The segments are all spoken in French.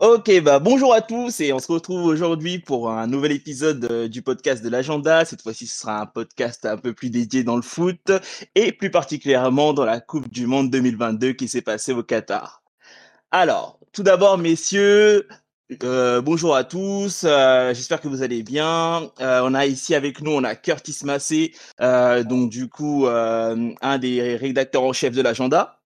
Ok, bah bonjour à tous et on se retrouve aujourd'hui pour un nouvel épisode euh, du podcast de l'agenda. Cette fois-ci, ce sera un podcast un peu plus dédié dans le foot et plus particulièrement dans la Coupe du Monde 2022 qui s'est passée au Qatar. Alors, tout d'abord, messieurs, euh, bonjour à tous. euh, J'espère que vous allez bien. On a ici avec nous, on a Curtis Massé, donc du coup un des rédacteurs en chef de l'agenda.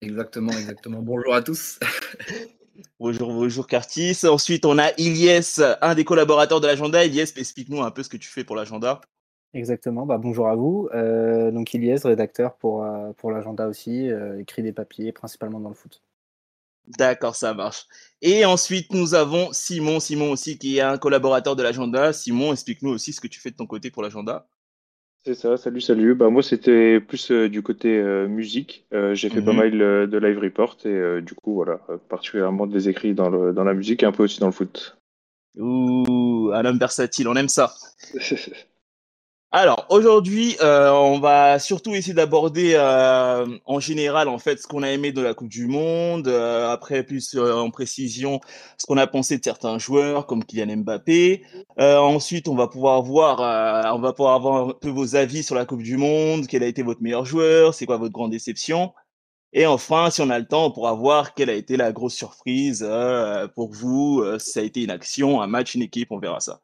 Exactement, exactement. Bonjour à tous. Bonjour, bonjour Curtis. Ensuite, on a Ilyes, un des collaborateurs de l'agenda. Ilyes, explique-nous un peu ce que tu fais pour l'agenda. Exactement, bah, bonjour à vous. Euh, donc Ilyes, rédacteur pour, euh, pour l'agenda aussi, euh, écrit des papiers, principalement dans le foot. D'accord, ça marche. Et ensuite, nous avons Simon, Simon aussi, qui est un collaborateur de l'agenda. Simon, explique-nous aussi ce que tu fais de ton côté pour l'agenda. C'est ça, salut, salut. Bah, moi, c'était plus euh, du côté euh, musique. Euh, j'ai fait pas Mhm. mal de live report et du coup, voilà, particulièrement des écrits dans le, dans la musique et un peu aussi dans le foot. Ouh, un homme versatile, on aime ça. Alors, aujourd'hui, euh, on va surtout essayer d'aborder euh, en général, en fait, ce qu'on a aimé de la Coupe du Monde, euh, après plus euh, en précision ce qu'on a pensé de certains joueurs comme Kylian Mbappé. Euh, ensuite, on va pouvoir voir, euh, on va pouvoir avoir un peu vos avis sur la Coupe du Monde, quel a été votre meilleur joueur, c'est quoi votre grande déception. Et enfin, si on a le temps, on pourra voir quelle a été la grosse surprise euh, pour vous, euh, si ça a été une action, un match, une équipe, on verra ça.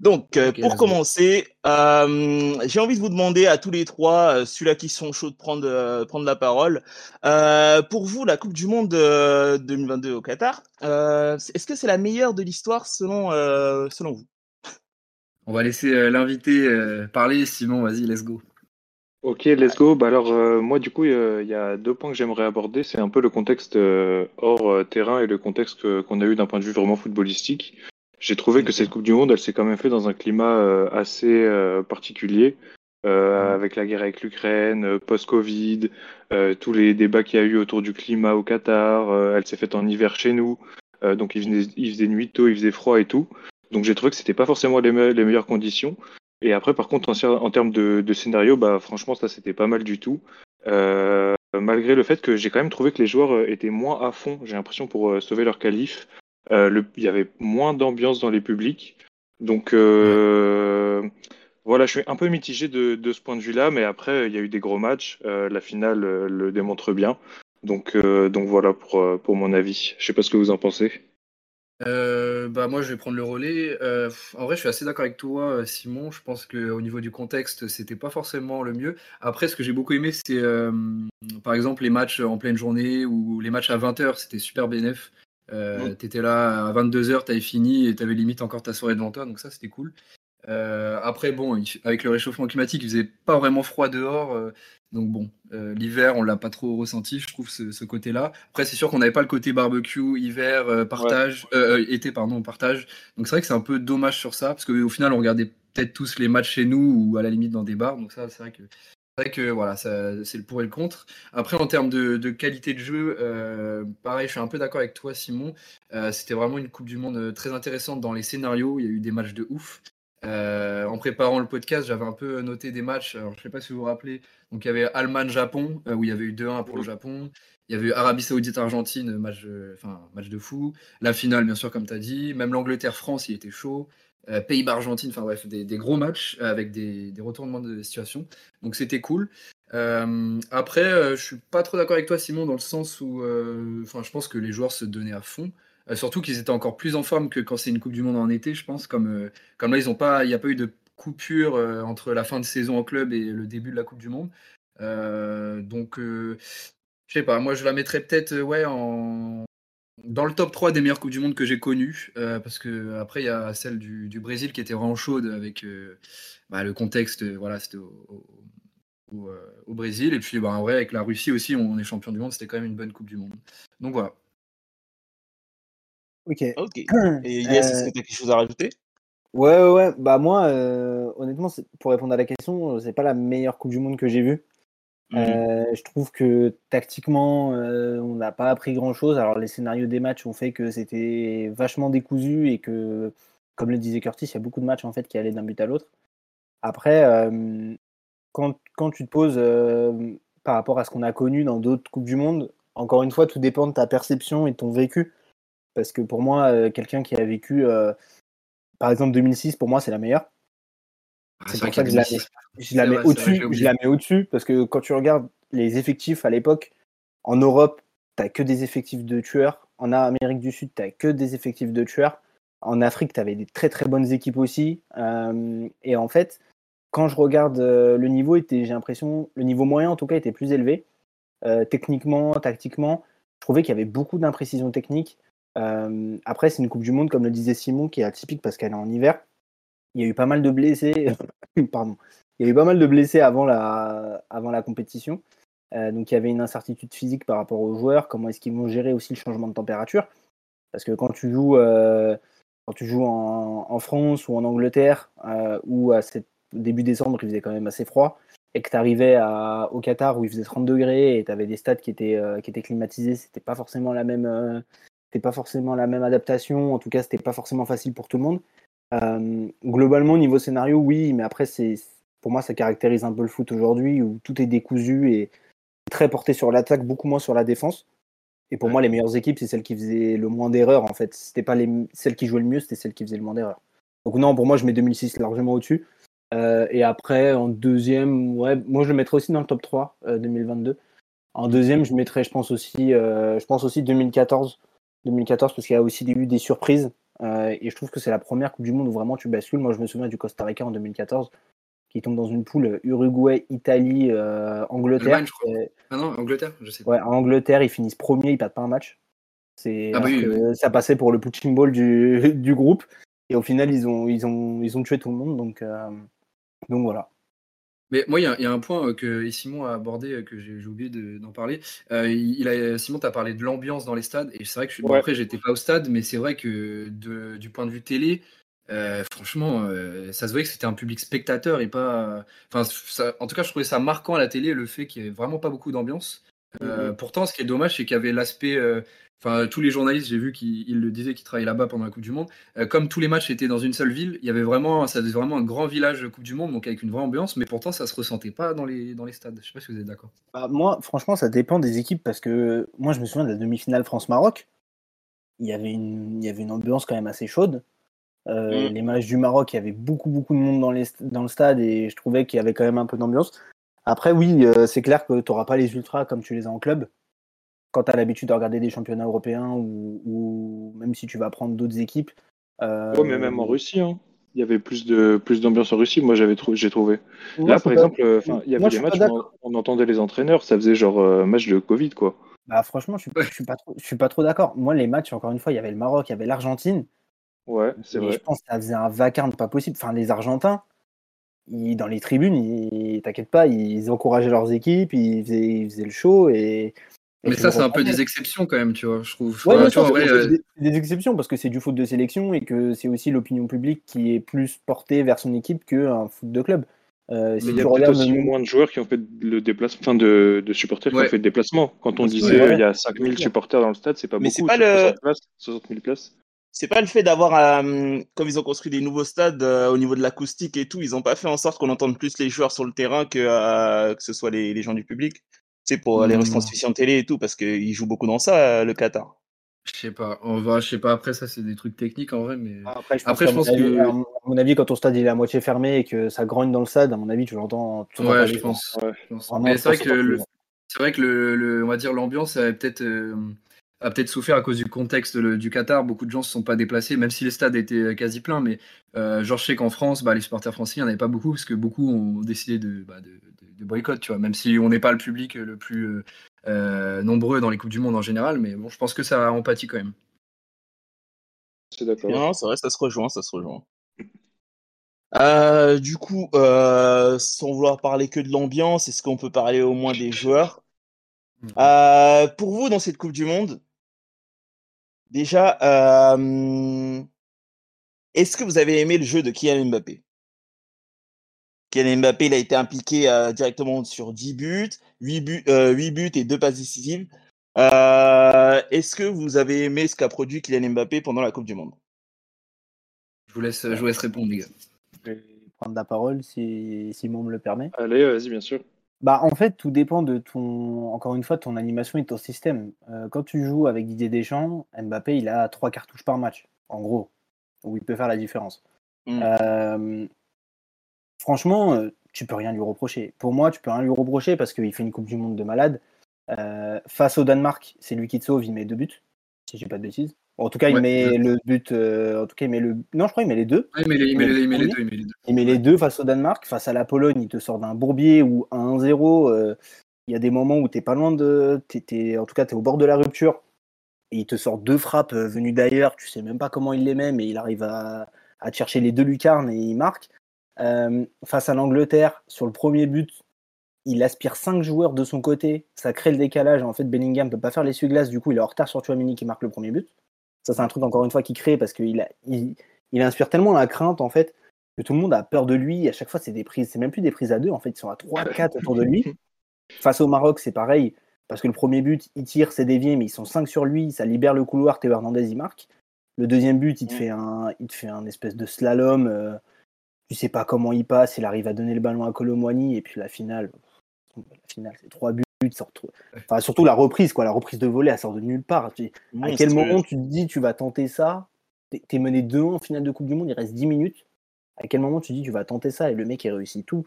Donc, euh, pour commencer, euh, j'ai envie de vous demander à tous les trois, euh, celui-là qui sont chauds de prendre, euh, prendre la parole. Euh, pour vous, la Coupe du Monde euh, 2022 au Qatar, euh, est-ce que c'est la meilleure de l'histoire selon, euh, selon vous? On va laisser euh, l'invité euh, parler. Simon, vas-y, let's go. Ok, let's go. Bah alors, euh, moi, du coup, euh, il y a deux points que j'aimerais aborder. C'est un peu le contexte euh, hors euh, terrain et le contexte que- qu'on a eu d'un point de vue vraiment footballistique. J'ai trouvé que cette Coupe du Monde, elle s'est quand même fait dans un climat euh, assez euh, particulier, euh, avec la guerre avec l'Ukraine, euh, post-Covid, euh, tous les débats qu'il y a eu autour du climat au Qatar. euh, elle s'est faite en hiver chez nous, euh, donc il faisait, il faisait nuit tôt, il faisait froid et tout. Donc j'ai trouvé que c'était pas forcément les, me- les meilleures conditions. Et après, par contre, en, termes de, scénario, bah, franchement, ça, c'était pas mal du tout. Euh, malgré le fait que j'ai quand même trouvé que les joueurs euh, étaient moins à fond, j'ai l'impression, pour euh, sauver leur qualif. Il y avait moins d'ambiance dans les publics. Donc, voilà, je suis un peu mitigé de, ce point de vue-là, mais après, il y a eu des gros matchs. La finale le démontre bien. Donc, donc voilà pour, pour mon avis. Je sais pas ce que vous en pensez. Euh, bah moi, je vais prendre le relais. Euh, en vrai, je suis assez d'accord avec toi, euh, Simon. Je pense qu'au niveau du contexte, c'était pas forcément le mieux. Après, ce que j'ai beaucoup aimé, c'est euh, par exemple les matchs en pleine journée ou les matchs à 20h, c'était super bénéf. Euh, Mm. T'étais là à 22h, t'avais fini et t'avais limite encore ta soirée devant toi, donc ça, c'était cool. Euh, après, bon, il- avec le réchauffement climatique, il faisait pas vraiment froid dehors. euh, donc bon, euh, l'hiver, on l'a pas trop ressenti, je trouve, ce, ce côté-là. Après, c'est sûr qu'on n'avait pas le côté barbecue, hiver, partage, euh, été, pardon, partage. Donc c'est vrai que c'est un peu dommage sur ça, parce qu'au final, on regardait peut-être tous les matchs chez nous ou à la limite dans des bars. Donc ça, c'est vrai que c'est vrai que voilà, c'est le pour et le contre. Après, en termes de, de qualité de jeu, euh, pareil, je suis un peu d'accord avec toi, Simon. Euh, C'était vraiment une Coupe du Monde très intéressante dans les scénarios. Il y a eu des matchs de ouf. Euh, en préparant le podcast, j'avais un peu noté des matchs. Alors, je ne sais pas si vous vous rappelez. Donc, il y avait Allemagne-Japon, euh, où il y avait eu 2-1 pour le Japon. Il y avait eu Arabie Saoudite-Argentine, match, de- enfin, match de fou. La finale, bien sûr, comme tu as dit. Même l'Angleterre-France, il était chaud. Euh, Pays-Bas-Argentine, enfin bref, des, des gros matchs euh, avec des, des retournements de situation. Donc, c'était cool. Euh, après, euh, je suis pas trop d'accord avec toi, Simon, dans le sens où euh, enfin, je pense que les joueurs se donnaient à fond. Euh, surtout qu'ils étaient encore plus en forme que quand c'est une Coupe du Monde en été, je pense. Comme, euh, comme là, ils pas, il n'y a pas eu de coupure euh, entre la fin de saison en club et le début de la Coupe du Monde. Donc, je sais pas, moi je la mettrais peut-être dans le top 3 des meilleures Coupes du Monde que j'ai connues. parce que après, il y a celle du, du Brésil qui était vraiment chaude avec bah, le contexte, voilà, c'était au Brésil. Et puis, bah, en vrai, avec la Russie aussi, on est champion du monde, c'était quand même une bonne Coupe du Monde. Donc voilà. Ok. Ok. Et Ilyes, est-ce Euh, que tu as quelque chose à rajouter? Ouais, ouais, ouais. Bah moi, honnêtement, pour répondre à la question, c'est pas la meilleure Coupe du Monde que j'ai vue. Euh, je trouve que tactiquement, euh, on n'a pas appris grand-chose. Alors les scénarios des matchs ont fait que c'était vachement décousu et que, comme le disait Curtis, il y a beaucoup de matchs en fait qui allaient d'un but à l'autre. Après, euh, quand, quand tu te poses par rapport à ce qu'on a connu dans d'autres Coupes du Monde, encore une fois, tout dépend de ta perception et de ton vécu. Parce que pour moi, euh, quelqu'un qui a vécu, euh, par exemple 2006, pour moi, c'est la meilleure. Ah, C'est pour ça que je la mets, 2006. je la C'est mets vrai, c'est vrai, au-dessus. Je la mets au-dessus parce que quand tu regardes les effectifs à l'époque, en Europe, t'as que des effectifs de tueurs. En Amérique du Sud, t'as que des effectifs de tueurs. En Afrique, t'avais des très très bonnes équipes aussi. Euh, et en fait, quand je regarde euh, le niveau, était, j'ai l'impression, le niveau moyen en tout cas était plus élevé. Euh, techniquement, tactiquement, je trouvais qu'il y avait beaucoup d'imprécisions techniques. Euh, après, c'est une Coupe du Monde, comme le disait Simon, qui est atypique parce qu'elle est en hiver. Il y a eu pas mal de blessés. Pardon. Il y a eu pas mal de blessés avant la, avant la compétition. Euh, donc il y avait une incertitude physique par rapport aux joueurs. Comment est-ce qu'ils vont gérer aussi le changement de température Parce que quand tu joues, euh, quand tu joues en, France ou en Angleterre, où à début décembre il faisait quand même assez froid, et que tu arrivais au Qatar où il faisait 30 degrés et tu avais des stades qui étaient, euh, qui étaient climatisés, c'était pas forcément la même, c'était pas forcément la même adaptation. En tout cas, c'était pas forcément facile pour tout le monde. Euh, globalement, niveau scénario, oui, mais après, c'est pour moi, ça caractérise un peu le foot aujourd'hui où tout est décousu et très porté sur l'attaque, beaucoup moins sur la défense. Et pour Ouais. moi, les meilleures équipes, c'est celles qui faisaient le moins d'erreurs. En fait, c'était pas les celles qui jouaient le mieux, c'était celles qui faisaient le moins d'erreurs. Donc non, pour moi, je mets 2006 largement au-dessus. Euh, et après, en deuxième, ouais, moi je le mettrais aussi dans le top 3 euh, 2022. En deuxième, je mettrais, je pense aussi, euh, je pense aussi 2014, 2014 parce qu'il y a aussi eu des surprises. Euh, et je trouve que c'est la première Coupe du Monde où vraiment tu bascules. Moi, je me souviens du Costa Rica en 2014 qui tombe dans une poule Uruguay, Italie, euh, Angleterre. Allemagne, je crois. Euh, Ah non, Angleterre, je sais. Ouais, en Angleterre, ils finissent premiers, ils perdent pas un match. C'est Ah bah oui, ça passait pour le punching ball du, du groupe. Et au final, ils ont, ils ont, ils ont tué tout le monde. Donc, euh, donc voilà. Mais moi, il y, a- il y a un point euh, que Simon a abordé, euh, que j'ai oublié de- d'en parler. Euh, il a, Simon, tu as parlé de l'ambiance dans les stades. Et c'est vrai que je, bon, Ouais. après, j'étais pas au stade, mais c'est vrai que de- du point de vue télé, euh, franchement, euh, ça se voyait que c'était un public spectateur et pas. Enfin, en tout cas, je trouvais ça marquant à la télé, le fait qu'il n'y ait vraiment pas beaucoup d'ambiance. Euh, Pourtant, ce qui est dommage, c'est qu'il y avait l'aspect. Enfin, tous les journalistes, j'ai vu qu'ils ils le disaient, qui travaillaient là-bas pendant la Coupe du Monde. Euh, comme tous les matchs étaient dans une seule ville, il y avait vraiment, ça faisait vraiment un grand village Coupe du Monde, donc avec une vraie ambiance, mais pourtant ça se ressentait pas dans les, dans les stades. Je sais pas si vous êtes d'accord. Bah, moi, franchement, ça dépend des équipes parce que moi, je me souviens de la demi-finale France-Maroc. Il y avait une, il y avait une ambiance quand même assez chaude. Euh, Mm. Les matchs du Maroc, il y avait beaucoup, beaucoup de monde dans, les, dans le stade et je trouvais qu'il y avait quand même un peu d'ambiance. Après, oui, euh, c'est clair que tu n'auras pas les ultras comme tu les as en club. Quand tu as l'habitude de regarder des championnats européens ou, ou même si tu vas prendre d'autres équipes. euh, Ouais, mais même en Russie, hein. il y avait plus de plus d'ambiance en Russie. Moi, j'avais trou- j'ai trouvé. Là, par pas- exemple, euh, il y avait des matchs où on, on entendait les entraîneurs, ça faisait genre euh, match de Covid, quoi. Bah, franchement, je suis, je suis pas trop, je suis pas trop d'accord. Moi, les matchs, encore une fois, il y avait le Maroc, il y avait l'Argentine. Ouais, c'est vrai. je pense que ça faisait un vacarme pas possible. Enfin, les Argentins, ils- dans les tribunes, ils, t'inquiète pas, ils encourageaient leurs équipes, ils faisaient, ils faisaient le show. Et Mais ça, c'est un peu des exceptions quand même, tu vois, je trouve. Ouais, tu vois, vrai, c'est euh, des, exceptions parce que c'est du foot de sélection et que c'est aussi l'opinion publique qui est plus portée vers son équipe qu'un foot de club. Euh, si Mais il y a peut-être regardes aussi moins de joueurs qui ont fait le déplacement, enfin de, de supporters qui ont fait le déplacement. Quand on disait Ouais. il y a 5000 supporters dans le stade, c'est pas Mais beaucoup. c'est pas le- 60 places, 60 000 places. C'est pas le fait d'avoir, euh, comme ils ont construit des nouveaux stades euh, au niveau de l'acoustique et tout, ils ont pas fait en sorte qu'on entende plus les joueurs sur le terrain que, euh, que ce soit les, les gens du public. C'est pour euh, les Hmm. retransmissions télé et tout, parce qu'ils jouent beaucoup dans ça, euh, le Qatar. je sais pas. On va, je sais pas. Après, ça, c'est des trucs techniques en vrai, mais. Après, je pense, Après, je pense que- à mon- avis, quand ton stade il est à moitié fermé et que ça grogne dans le stade, à mon avis, tu l'entends. Ouais, je pense. Ouais. je pense. Vraiment, Mais c'est vrai que le, vrai que le, le- on va dire l'ambiance a peut-être euh, a peut-être souffert à cause du contexte le- du Qatar. Beaucoup de gens se sont pas déplacés, même si les stades étaient quasi pleins. Mais euh, genre je sais qu'en France, bah, les supporters français, il n'y en avait pas beaucoup parce que beaucoup ont décidé de, bah, de, de- boycott, tu vois. Même si on n'est pas le public le plus euh, euh, nombreux dans les coupes du monde en général, mais bon, je pense que ça a empathie quand même. C'est d'accord. Non, c'est vrai, ça se rejoint, ça se rejoint. Euh, du coup, euh, sans vouloir parler que de l'ambiance, est-ce qu'on peut parler au moins des joueurs? Euh, Pour vous, dans cette Coupe du Monde, déjà, euh, est-ce que vous avez aimé le jeu de Kylian Mbappé? Kylian Mbappé, il a été impliqué euh, directement sur 10 buts, 8 buts, euh, 8 buts et 2 passes décisives. Euh, est-ce que vous avez aimé ce qu'a produit Kylian Mbappé pendant la Coupe du Monde? Je vous laisse, je vous laisse répondre, les gars. Je vais prendre la parole si Simon me le permet. Allez, vas-y, bien sûr. Bah, en fait, tout dépend de ton, encore une fois, de ton animation et de ton système. Euh, quand tu joues avec Didier Deschamps, Mbappé, il a trois cartouches par match, en gros, où il peut faire la différence. Mm. Franchement, euh, tu peux rien lui reprocher. Pour moi, tu peux rien lui reprocher parce qu'il fait une Coupe du Monde de malade. Euh, face au Danemark, c'est lui qui te sauve, il met deux buts, si je dis pas de bêtises. En tout cas, il met le but. euh, en tout cas, il met le. Non, je crois qu'il met les deux. Ouais, il met les, il met les- il met les Premier. deux, il met les deux. Il met les deux face au Danemark. Face à la Pologne, il te sort d'un bourbier ou un 1-0. euh, Il y a des moments où tu pas loin de. t'es- t'es- en tout cas, tu es au bord de la rupture. Et il te sort deux frappes venues d'ailleurs. Tu sais même pas comment il les met, mais il arrive à, à te chercher les deux lucarnes et il marque. Euh, face à l'Angleterre, sur le premier but, il aspire cinq joueurs de son côté. Ça crée le décalage. En fait, Bellingham peut pas faire l'essuie-glace. Du coup, il est en retard sur Chouamini qui marque le premier but. Ça, c'est un truc encore une fois qui crée parce qu'il il, il inspire tellement la crainte en fait que tout le monde a peur de lui. À chaque fois, c'est des prises, c'est même plus des prises à deux. En fait, ils sont à 3, 4 autour de lui. Face au Maroc, c'est pareil. Parce que le premier but, il tire, c'est dévié, mais ils sont 5 sur lui. Ça libère le couloir. Théo Hernandez, il marque. Le deuxième but, il te Mm. fait un, il te fait un espèce de slalom. euh, tu sais pas comment il passe. Il arrive à donner le ballon à Colomwani. Et puis la finale, la finale, c'est trois buts. Enfin, surtout la reprise, quoi. La reprise de volée, elle sort de nulle part. Tu- à quel moment tu te dis tu vas tenter ça? T'es- mené 2-1 en finale de Coupe du Monde, il reste 10 minutes. À quel moment tu te dis tu vas tenter ça? Et le mec il réussit tout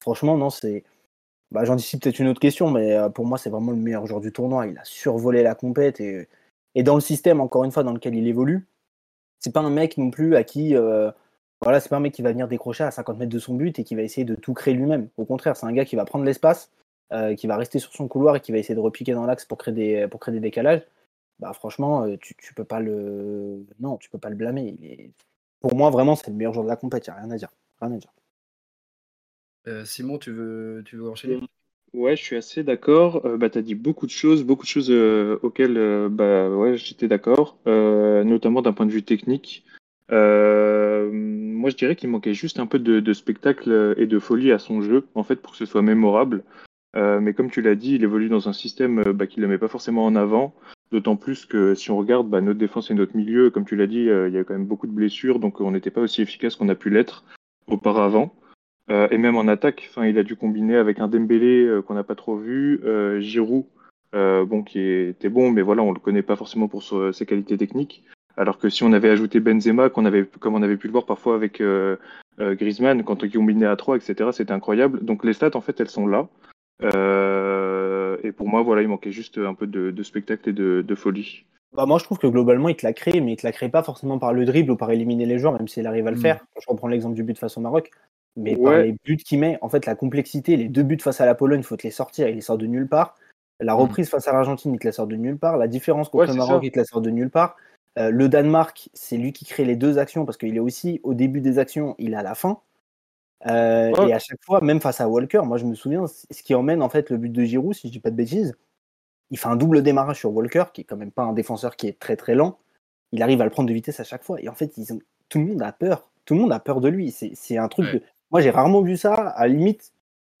Franchement, non, c'est. Bah, J'anticipe peut-être une autre question, mais euh, pour moi, c'est vraiment le meilleur joueur du tournoi. Il a survolé la compète et, et dans le système, encore une fois, dans lequel il évolue, c'est pas un mec non plus à qui. euh, voilà, c'est pas un mec qui va venir décrocher à 50 mètres de son but et qui va essayer de tout créer lui-même. Au contraire, c'est un gars qui va prendre l'espace, euh, qui va rester sur son couloir et qui va essayer de repiquer dans l'axe pour créer des, pour créer des décalages. Bah, franchement, euh, tu, tu peux pas le. Non, tu peux pas le blâmer. Il est... Pour moi, vraiment, c'est le meilleur joueur de la compète. Il n'y a rien à dire. Rien à dire. Euh, Simon, tu veux, tu veux enchaîner? Ouais, je suis assez d'accord. Euh, bah, tu as dit beaucoup de choses, beaucoup de choses euh, auxquelles euh, bah, ouais, j'étais d'accord, euh, notamment d'un point de vue technique. Euh, moi, je dirais qu'il manquait juste un peu de, spectacle et de folie à son jeu, en fait, pour que ce soit mémorable. Euh, mais comme tu l'as dit, il évolue dans un système euh, bah, qui ne le met pas forcément en avant, d'autant plus que si on regarde bah, notre défense et notre milieu, comme tu l'as dit, il y a quand même beaucoup de blessures, donc on n'était pas aussi efficace qu'on a pu l'être auparavant. Et même en attaque, il a dû combiner avec un Dembélé qu'on n'a pas trop vu, Giroud, bon, qui était bon, mais voilà, on le connaît pas forcément pour ses qualités techniques. Alors que si on avait ajouté Benzema, qu'on avait, comme on avait pu le voir parfois avec euh, euh, Griezmann, quand on combinait à 3, etc., c'était incroyable. Donc les stats, en fait, elles sont là. Euh, et pour moi, voilà, il manquait juste un peu de, de spectacle et de, de folie. Bah, moi, je trouve que globalement, il te la crée, mais il te la crée pas forcément par le dribble ou par éliminer les joueurs, même s'il arrive à le Mm. faire. Je reprends l'exemple du but face au Maroc. Mais par les buts qu'il met, en fait, la complexité, les deux buts face à la Pologne, il faut te les sortir, il les sort de nulle part. La reprise face à l'Argentine, il te la sort de nulle part. La différence contre Ouais, le Maroc, ça. il te la sort de nulle part. Euh, le Danemark, c'est lui qui crée les deux actions parce qu'il est aussi au début des actions, il est à la fin. Euh. Et à chaque fois, même face à Walker, moi je me souviens, ce qui emmène en fait le but de Giroud, si je dis pas de bêtises, il fait un double démarrage sur Walker, qui est quand même pas un défenseur qui est très très lent. Il arrive à le prendre de vitesse à chaque fois. Et en fait, ils ont... tout le monde a peur. Tout le monde a peur de lui. C'est c'est un truc Ouais. de. Moi, j'ai rarement vu ça. À la limite,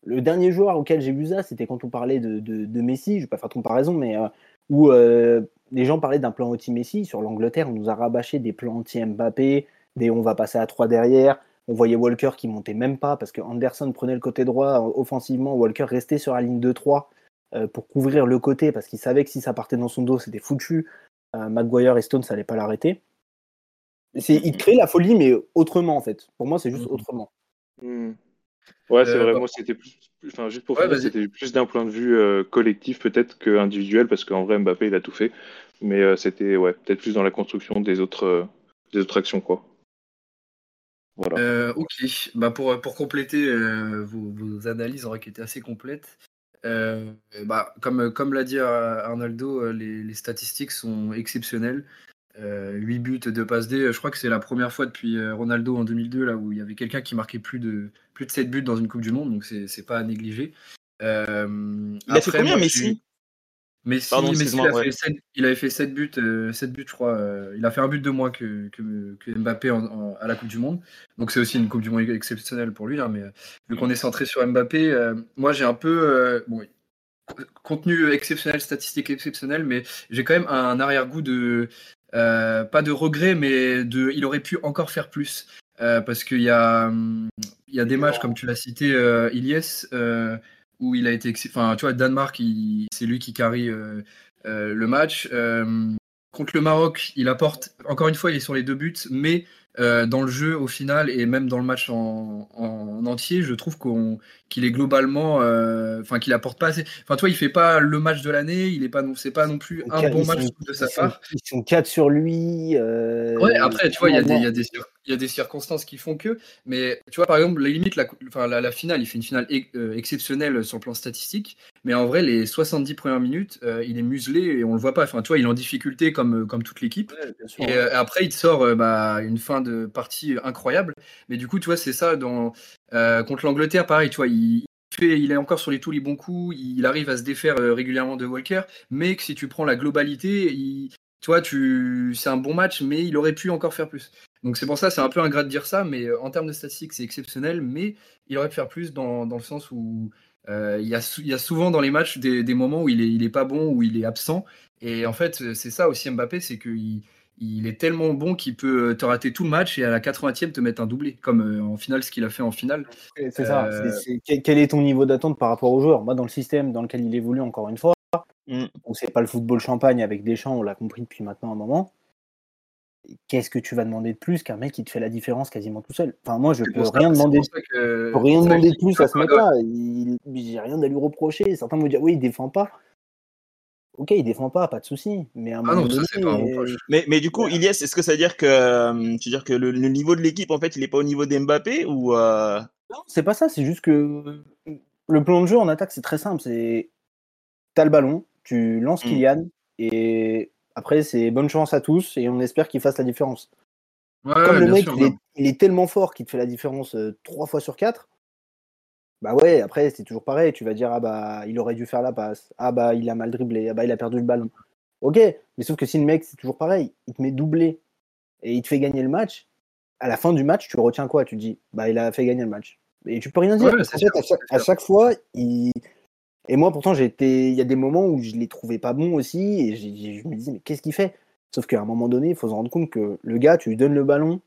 le dernier joueur auquel j'ai vu ça, c'était quand on parlait de, de, de Messi. Je vais pas faire de comparaison, mais euh, où euh, les gens parlaient d'un plan anti-Messi. Sur l'Angleterre, on nous a rabâché des plans anti-Mbappé, des on va passer à 3 derrière. On voyait Walker qui montait même pas parce que Anderson prenait le côté droit offensivement. Walker restait sur la ligne de 3 euh, pour couvrir le côté parce qu'il savait que si ça partait dans son dos, c'était foutu. Euh, Maguire et Stone, ça allait pas l'arrêter. C'est- Il crée la folie, mais autrement en fait. Pour moi, c'est juste Mhm. autrement. Hmm. Ouais, c'est Euh, vrai. bah- Moi, c'était plus, enfin, juste pour Ouais, finir, vas-y. c'était plus d'un point de vue euh, collectif peut-être que individuel, parce qu'en vrai, Mbappé, il a tout fait. Mais euh, c'était, ouais, peut-être plus dans la construction des autres, des autres actions, quoi. Voilà. Euh, ok, bah pour, pour compléter euh, vos, vos analyses, qui étaient assez complètes, euh, bah, comme, comme l'a dit Arnaldo, les, les statistiques sont exceptionnelles. Euh, 8 buts, 2 passes D. Je crois que c'est la première fois depuis euh, Ronaldo en 2002 là, où il y avait quelqu'un qui marquait plus de, plus de 7 buts dans une Coupe du Monde, donc c'est pas à négliger. Euh, Il a fait combien, moi, Messi Messi, Pardon, Messi, il, excuse-moi, a ouais. fait sept- il avait fait 7 buts, euh, buts, je crois. euh, il a fait un but de moins que, que, que Mbappé en- en- à la Coupe du Monde. Donc c'est aussi une Coupe du Monde exceptionnelle pour lui. hein, mais euh, vu qu'on est centré sur Mbappé, euh, moi j'ai un peu. euh, bon, contenu exceptionnel, statistique exceptionnelle, mais j'ai quand même un arrière-goût de. Euh, pas de regret, mais. Il aurait pu encore faire plus. Euh, parce qu'il y a, des matchs, comme tu l'as cité, euh, euh, où il a été. Enfin, tu vois, Danemark, c'est lui qui carry le match. contre le Maroc, il apporte. Encore une fois, il est sur les deux buts, mais euh, dans le jeu au final et même dans le match en, entier, je trouve qu'il est globalement, euh, enfin qu'il apporte pas assez. Enfin, toi, il fait pas le match de l'année, il est pas non, c'est pas non plus un bon match de sa part. Ils sont quatre sur lui. Euh, ouais, après, tu vois, il y, a des, il y a des circonstances qui font que, mais tu vois, par exemple, la limite, la, enfin, la, finale, il fait une finale exceptionnelle sur le plan statistique, mais en vrai, les 70 premières minutes, il est muselé et on le voit pas. Enfin, tu vois, il est en difficulté comme, comme toute l'équipe. et après, il sort bah, une fin de partie incroyable. Mais du coup, tu vois, c'est ça. Dans, euh, contre l'Angleterre, pareil, tu vois, il, fait, il est encore sur les, tous les bons coups. Il arrive à se défaire euh, régulièrement de Walker. Mais que si tu prends la globalité, il, tu vois, tu, c'est un bon match, mais il aurait pu encore faire plus. Donc c'est pour ça, c'est un peu ingrat de dire ça, mais euh, en termes de statistiques, c'est exceptionnel. Mais il aurait pu faire plus dans, dans le sens où il, y a, il y a souvent dans les matchs des, des moments où il est, il est pas bon, où il est absent. Et en fait, c'est ça aussi Mbappé, c'est qu'il il est tellement bon qu'il peut euh, te rater tout le match et à la 80e te mettre un doublé, comme euh, en finale, ce qu'il a fait en finale. C'est ça. Euh, quel est ton niveau d'attente par rapport aux joueurs? Moi, dans le système dans lequel il évolue, encore une fois, mm. on sait pas le football champagne avec des champs, on l'a compris depuis maintenant un moment. Qu'est-ce que tu vas demander de plus qu'un mec qui te fait la différence quasiment tout seul Enfin, moi, je peux rien demander, peux rien demander de plus à ce mec-là. J'ai rien à lui reprocher. Certains me disent oui, il défend pas. Ok, il défend pas, pas de souci. Mais, ah non, mais, mais, du coup, Ilias, est-ce que ça veut dire que, euh, tu veux dire que le, niveau de l'équipe, en fait, il n'est pas au niveau d'Mbappé ou euh? Non, c'est pas ça. C'est juste que le plan de jeu en attaque, c'est très simple. C'est t'as le ballon, tu lances mmh. Kylian et après, c'est bonne chance à tous et on espère qu'il fasse la différence. Comme le mec, il, est, tellement fort qu'il te fait la différence euh, trois fois sur quatre. Bah ouais, après, c'est toujours pareil. Tu vas dire, ah bah, il aurait dû faire la passe. Ah bah, il a mal dribblé. Ah bah, il a perdu le ballon. Ok, mais sauf que si le mec, c'est toujours pareil, il te met doublé et il te fait gagner le match, à la fin du match, tu retiens quoi? Tu dis, bah, il a fait gagner le match. Et tu peux rien dire. fait, à, chaque, fois, il. Et moi, pourtant, j'ai été... il y a des moments où je l'ai trouvé pas bon aussi, et je me disais, mais qu'est-ce qu'il fait? Sauf qu'à un moment donné, il faut se rendre compte que le gars, tu lui donnes le ballon,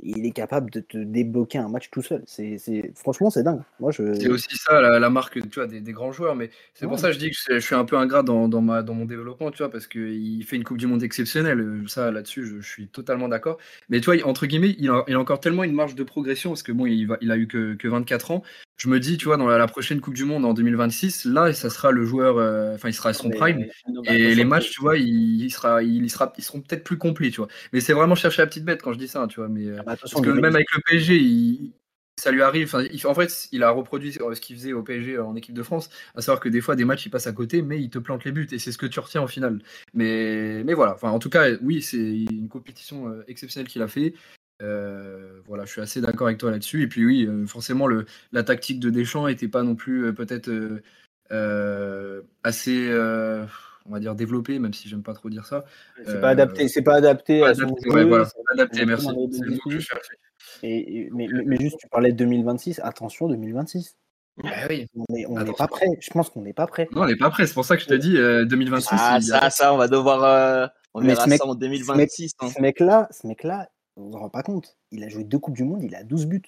il est capable de te débloquer un match tout seul. C'est, franchement, c'est dingue. Moi, je... C'est aussi ça la, marque tu vois, des, grands joueurs. Mais c'est pour ça que je dis que je, suis un peu ingrat dans, dans, ma, dans mon développement, tu vois, parce qu'il fait une Coupe du Monde exceptionnelle. Ça, là-dessus, je, suis totalement d'accord. Mais tu vois, entre guillemets, il a, il a, encore tellement une marge de progression, parce que bon, il, va, il a eu que, que 24 ans je me dis, tu vois, dans la, prochaine Coupe du Monde en 2026, là, ça sera le joueur, euh, enfin, il sera à son prime. et les matchs, tu vois, il, sera, il, sera, ils seront peut-être plus complets, tu vois. Mais c'est vraiment chercher la petite bête quand je dis ça, tu vois. Mais, euh, ah bah, parce que même avec le PSG, ça lui arrive. en fait, il a reproduit ce qu'il faisait au PSG en équipe de France, à savoir que des fois, des matchs, il passe à côté, mais il te plante les buts. Et c'est ce que tu retiens au final. Mais, mais voilà, enfin, en tout cas, oui, c'est une compétition euh, exceptionnelle qu'il a fait. Euh, voilà, je suis assez d'accord avec toi là-dessus. Et puis oui, euh, forcément, le, la tactique de Deschamps n'était pas non plus euh, peut-être assez, on va dire, développée, même si j'aime pas trop dire ça. C'est pas adapté, c'est pas adapté à son voilà, adapté, merci. Et, mais, mais, juste, tu parlais de 2026. Attention, 2026. Bah oui. On n'est pas prêt. Je pense qu'on n'est pas prêt. Non, on n'est pas prêt. C'est pour ça que je te dis 2026. Ah, ça, ça, on va devoir. on verra ça en 2026. Ce hein. mec-là, ce mec-là, on s'en rend pas compte. Il a joué deux Coupes du Monde, il a 12 buts.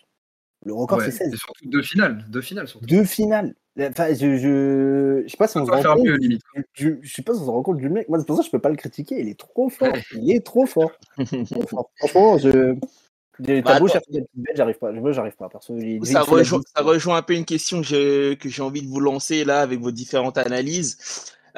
Le record, c'est 16. Et surtout deux finales. Deux finales, surtout. Deux finales. Enfin, je, je, je sais pas si on se rend compte. Je, je, sais pas si on se rend compte du mec. Moi, c'est pour ça que je peux pas le critiquer. Il est trop fort. Il est trop fort. trop fort. Franchement, je. T'as bah, beau chercher des petites bêtes, j'arrive pas. J'arrive pas. Perso, ça, rejoint, ça rejoint un peu une question que j'ai envie de vous lancer là avec vos différentes analyses.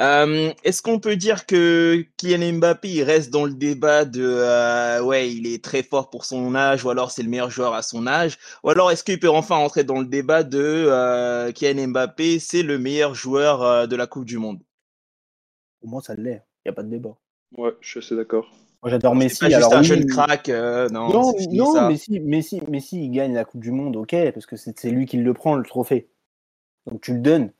Euh, est-ce qu'on peut dire que Kylian Mbappé il reste dans le débat de euh, ouais il est très fort pour son âge ou alors c'est le meilleur joueur à son âge ou alors est-ce qu'il peut enfin entrer dans le débat de euh, Kylian Mbappé c'est le meilleur joueur de la Coupe du Monde? Au moins ça l'est, il n'y a pas de débat. Ouais, je suis assez d'accord. Moi j'adore Messi. Pas alors, juste un jeune crack, non. Non, non Messi, Messi, Messi, il gagne la Coupe du Monde, ok, parce que c'est lui qui le prend le trophée. Donc tu le donnes.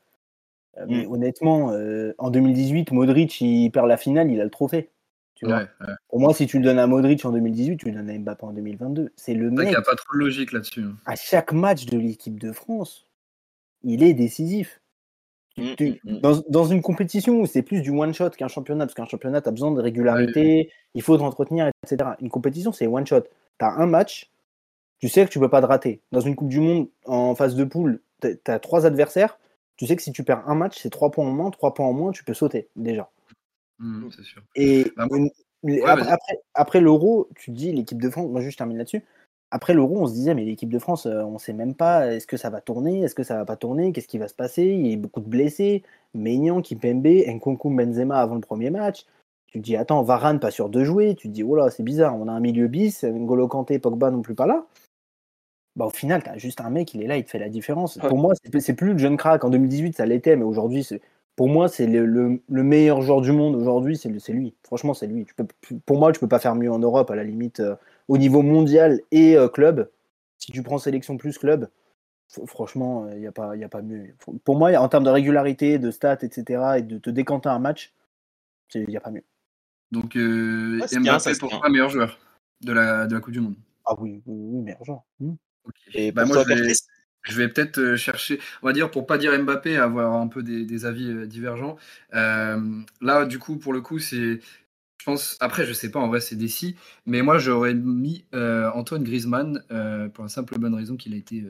Euh, mais mmh. honnêtement, euh, en 2018, Modric, il perd la finale, il a le trophée. Tu vois Pour moi, si tu le donnes à Modric en 2018, tu le donnes à Mbappé en 2022. C'est le mec. Il n'y a pas trop de logique là-dessus. Hein. À chaque match de l'équipe de France, il est décisif. Mmh, mmh, dans, dans, une compétition où c'est plus du one shot qu'un championnat, parce qu'un championnat, tu as besoin de régularité, il faut t'entretenir, etc. Une compétition, c'est one shot. Tu as un match, tu sais que tu peux pas te rater. Dans une Coupe du Monde en phase de poule, tu as trois adversaires, tu sais que si tu perds un match, c'est 3 points en moins, 3 points en moins, tu peux sauter déjà. Mmh, c'est sûr. Et Bah, moi- une- les- Ouais, après, vas-y. après, après l'Euro, tu te dis l'équipe de France, moi juste je termine là-dessus. Après l'Euro, on se disait, mais l'équipe de France, euh, on sait même pas, est-ce que ça va tourner, est-ce que ça va pas tourner, qu'est-ce qui va se passer? Il y a eu beaucoup de blessés, Maignan, Kimpembe, Nkunku, Benzema avant le premier match. Tu te dis, attends, Varane pas sûr de jouer, tu te dis, oh là, c'est bizarre, on a un milieu bis, N'Golo Kanté, Pogba non plus pas là. Bah, au final, tu as juste un mec, il est là, il te fait la différence. Ouais. Pour moi, c'est- c'est plus le jeune crack. En 2018, ça l'était, mais aujourd'hui, c'est- pour moi, c'est le, le- le meilleur joueur du monde aujourd'hui, c'est lui. Franchement, c'est lui. Tu peux, pour moi, tu peux pas faire mieux en Europe, à la limite, euh, au niveau mondial et euh, club. Si tu prends sélection plus club, franchement, il n'y a, pas- y a pas mieux. Pour moi, en termes de régularité, de stats, etc., et de te décanter un match, il n'y a pas mieux. Donc, euh, Ouais, Mbappé pour toi, meilleur joueur de la, de la Coupe du Monde. Ah oui, oui, oui, meilleur joueur. Hmm. Bah, moi, je vais, Curtis je vais peut-être euh, chercher, on va dire, pour pas dire Mbappé, avoir un peu des, des avis euh, divergents. Euh, là, du coup, pour le coup, c'est. Je pense, après, je sais pas, en vrai, c'est des si, mais moi, j'aurais mis euh, Antoine Griezmann pour la simple bonne raison qu'il a été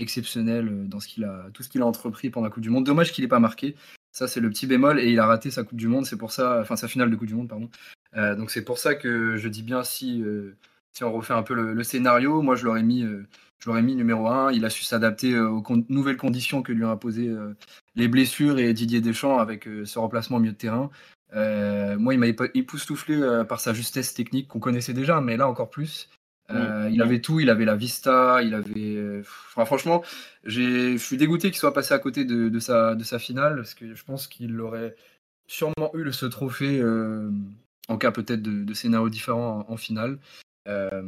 exceptionnel dans ce qu'il a, tout ce qu'il a entrepris pendant la Coupe du Monde. Dommage qu'il n'ait pas marqué. Ça, c'est le petit bémol, et il a raté sa Coupe du Monde. C'est pour ça, enfin, sa finale de Coupe du Monde, pardon. Euh, donc, c'est pour ça que je dis bien si, euh, si on refait un peu le, le scénario, moi, je l'aurais mis. euh, je l'aurais mis numéro un. Il a su s'adapter euh, aux con- nouvelles conditions que lui ont imposées euh, les blessures et Didier Deschamps avec ce remplacement au milieu de terrain. Moi, il m'a époustouflé par sa justesse technique qu'on connaissait déjà, mais là encore plus. Il avait tout, il avait la vista, il avait. enfin, franchement, je suis dégoûté qu'il soit passé à côté de, de sa, de sa finale, parce que je pense qu'il aurait sûrement eu ce trophée en cas peut-être de, de scénario différent en, en finale. Euh,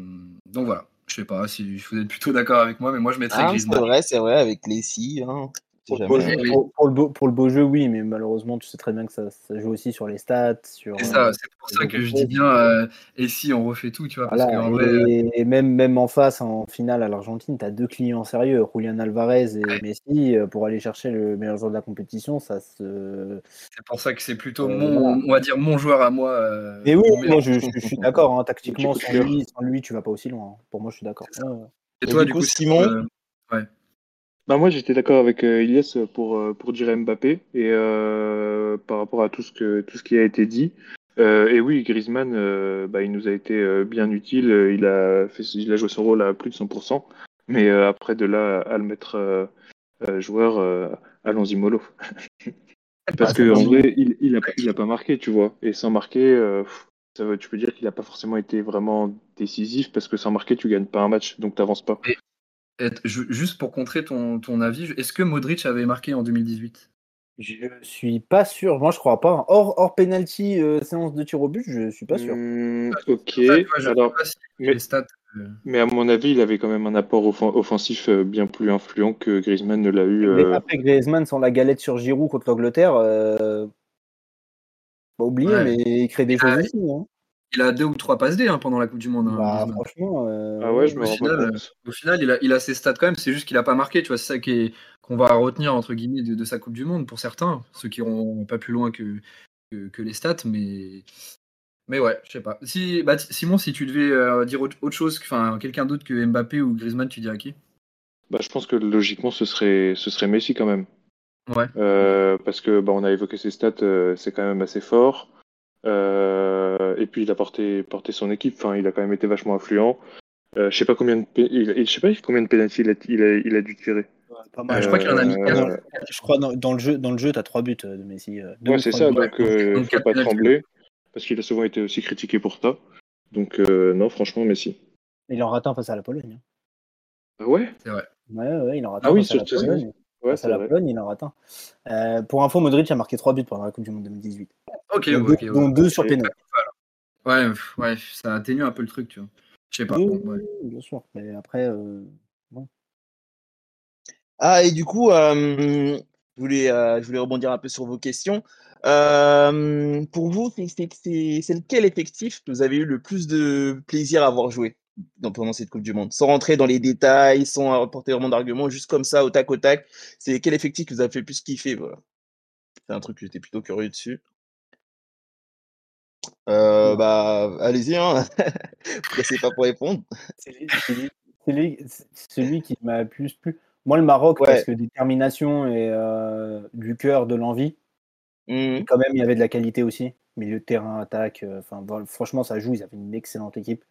donc voilà, je sais pas si vous êtes plutôt d'accord avec moi, mais moi je mettrais Ah, c'est Griezmann. vrai, c'est vrai, avec les si. Hein. Pour, jamais- le- oui. pour- pour le beau, pour le beau jeu, oui, mais malheureusement, tu sais très bien que ça, ça joue aussi sur les stats. Sur, C'est euh, ça, c'est pour ça que je dis bien, euh, et si on refait tout, tu vois, Voilà, euh, et, et même, même en face, en finale à l'Argentine, tu as deux clients sérieux, Julian Alvarez et Ouais. Messi, euh, pour aller chercher le meilleur joueur de la compétition. Ça se... c'est pour ça que c'est plutôt Euh, mon, voilà. on va dire mon joueur à moi. euh, Mais oui, moi je, je- je suis d'accord, hein, tactiquement, sans lui, sans lui, tu vas pas aussi loin. hein. Pour moi, je suis d'accord. Et Et toi, du du coup, coup, Simon euh, Bah moi j'étais d'accord avec euh, Ilyes pour, euh, pour dire Mbappé et euh, par rapport à tout ce, que, tout ce qui a été dit. Euh, et oui, Griezmann, euh, bah, il nous a été euh, bien utile. Euh, Il a, fait, il a joué son rôle à plus de 100%. Mais euh, après de là à le mettre euh, euh, joueur, euh, allons-y mollo. Parce Ah, que en vrai, il, il, a, pas- il a pas marqué, tu vois. Et sans marquer, euh, pff, ça veut- tu peux dire qu'il a pas forcément été vraiment décisif parce que sans marquer, tu gagnes pas un match, donc t'avances pas. et- je- juste pour contrer ton, ton avis, est-ce que Modric avait marqué en 2018 Je suis pas sûr, moi je crois pas. hein. Hors, hors penalty, euh, séance de tir au but, je suis pas sûr. Ok, pour ça, tu vois, je alors. sais pas si mais- les stats. euh, Mais à mon avis, il avait quand même un apport offen- offensif euh, bien plus influent que Griezmann ne l'a eu. Mais euh, Après Griezmann, sans la galette sur Giroud contre l'Angleterre, euh... pas oublier, Ouais. mais il crée des Ah, choses aussi. hein. Il a deux ou trois passes D hein, pendant la Coupe du Monde. hein, Bah, franchement, euh, Ah ouais, je me au final. Au il a, il a ses stats quand même, c'est juste qu'il a pas marqué, tu vois, c'est ça qui est- qu'on va retenir entre guillemets de, de sa Coupe du Monde pour certains, ceux qui iront pas plus loin que, que, que les stats, mais mais ouais, je sais pas. Si bah, Simon, si tu devais euh, dire autre, autre chose, enfin quelqu'un d'autre que Mbappé ou Griezmann, tu dirais qui? Bah, je pense que logiquement, ce serait, ce serait Messi quand même. Ouais. Euh, parce que bah, on a évoqué ses stats, euh, c'est quand même assez fort. Euh, et puis il a porté, porté son équipe. Enfin, il a quand même été vachement influent. Euh, je sais pas combien de, il, il- je sais pas combien de penalty il a, il a, il a dû tirer. pas Euh, mal. je crois qu'il en a mis Euh, 15. Je crois dans, dans le jeu, dans le jeu, t'as trois buts euh, de Messi. euh, Ouais, ou c'est ça. buts. Donc, euh, donc faut pas trembler. Parce qu'il a souvent été aussi critiqué pour ça. Donc, euh, non, franchement, Messi. Il en rate un face à la Pologne. hein. Ah ouais? C'est vrai. Ouais, ouais, il en rate Ah un oui, face à la Pologne. Ouais, Face à c'est la vrai. Pologne, il en rate un. Euh, pour info, Modric a marqué trois buts pendant la Coupe du Monde 2018. Ok, dont, ok, deux, ouais. dont deux sur pénal. Ouais, ouais, ça atténue un peu le truc, tu vois. Je sais pas. Oui, bon, ouais. oui, bien sûr. Mais après, euh, Ah, et du coup, euh, je, voulais, euh, je voulais rebondir un peu sur vos questions. Pour vous, c'est lequel effectif que vous avez eu le plus de plaisir à avoir joué pendant cette Coupe du Monde? Sans rentrer dans les détails, sans apporter vraiment d'arguments, juste comme ça, au tac au tac. C'est quel effectif que vous avez fait le plus kiffer voilà. C'est un truc que j'étais plutôt curieux dessus. Euh, bah, allez-y, hein. Cassez pas pour répondre. c'est lui- c'est lui- c'est lui- c'est celui qui m'a le plus plu. Moi, le Maroc, Ouais. parce que détermination et euh, du cœur, de l'envie, et quand même, il y avait de la qualité aussi. Milieu de terrain, attaque, euh, enfin, franchement, ça joue. Ils avaient une excellente équipe.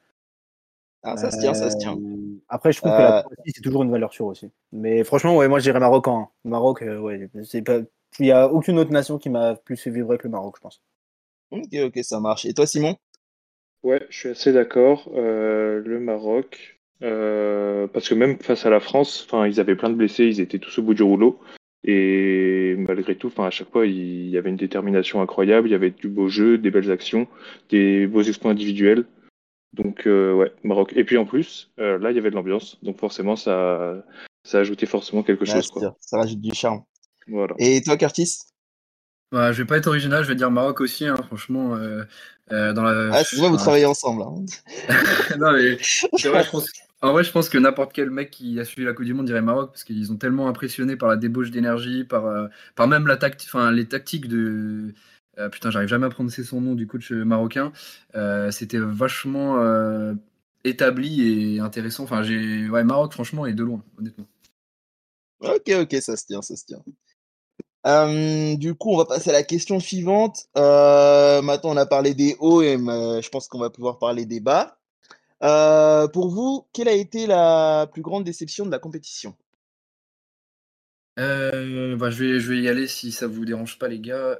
Ah, ça se tient, ça se tient. Euh, Après, je trouve que la Croatie, c'est toujours une valeur sûre aussi. Mais franchement, ouais, moi, je dirais Maroc. Maroc, ouais, c'est pas. Il n'y a aucune autre nation qui m'a plus fait vibrer que le Maroc, je pense. Ok, ok, ça marche. Et toi, Simon? Ouais, je suis assez d'accord. Euh, le Maroc, euh, parce que même face à la France, ils avaient plein de blessés, ils étaient tous au bout du rouleau. Et malgré tout, à chaque fois, il y avait une détermination incroyable, il y avait du beau jeu, des belles actions, des beaux exploits individuels. Donc, euh, ouais, Maroc. Et puis en plus, euh, là, il y avait de l'ambiance, donc forcément, ça, ça ajoutait forcément quelque Ouais, chose, quoi. ça rajoute du charme. Voilà. Et toi, Curtis? Bah, je vais pas être original, je vais dire Maroc aussi, hein, franchement. euh, euh, dans la... Ah, c'est vrai, vous enfin, travaillez ensemble. hein. non, mais vrai, je pense... En vrai, je pense que n'importe quel mec qui a suivi la Coupe du Monde dirait Maroc parce qu'ils ont tellement impressionné par la débauche d'énergie, par, euh, par même la tacti- enfin, les tactiques de. putain, j'arrive jamais à prononcer son nom du coach marocain. C'était vachement établi et intéressant. Enfin, j'ai. Ouais, Maroc, franchement, est de loin, honnêtement. Ok, ok, ça se tient, ça se tient. Euh, du coup, on va passer à la question suivante. Euh, maintenant, on a parlé des hauts et euh, je pense qu'on va pouvoir parler des bas. Pour vous, quelle a été la plus grande déception de la compétition? Bah, je, vais, je vais y aller si ça vous dérange pas, les gars.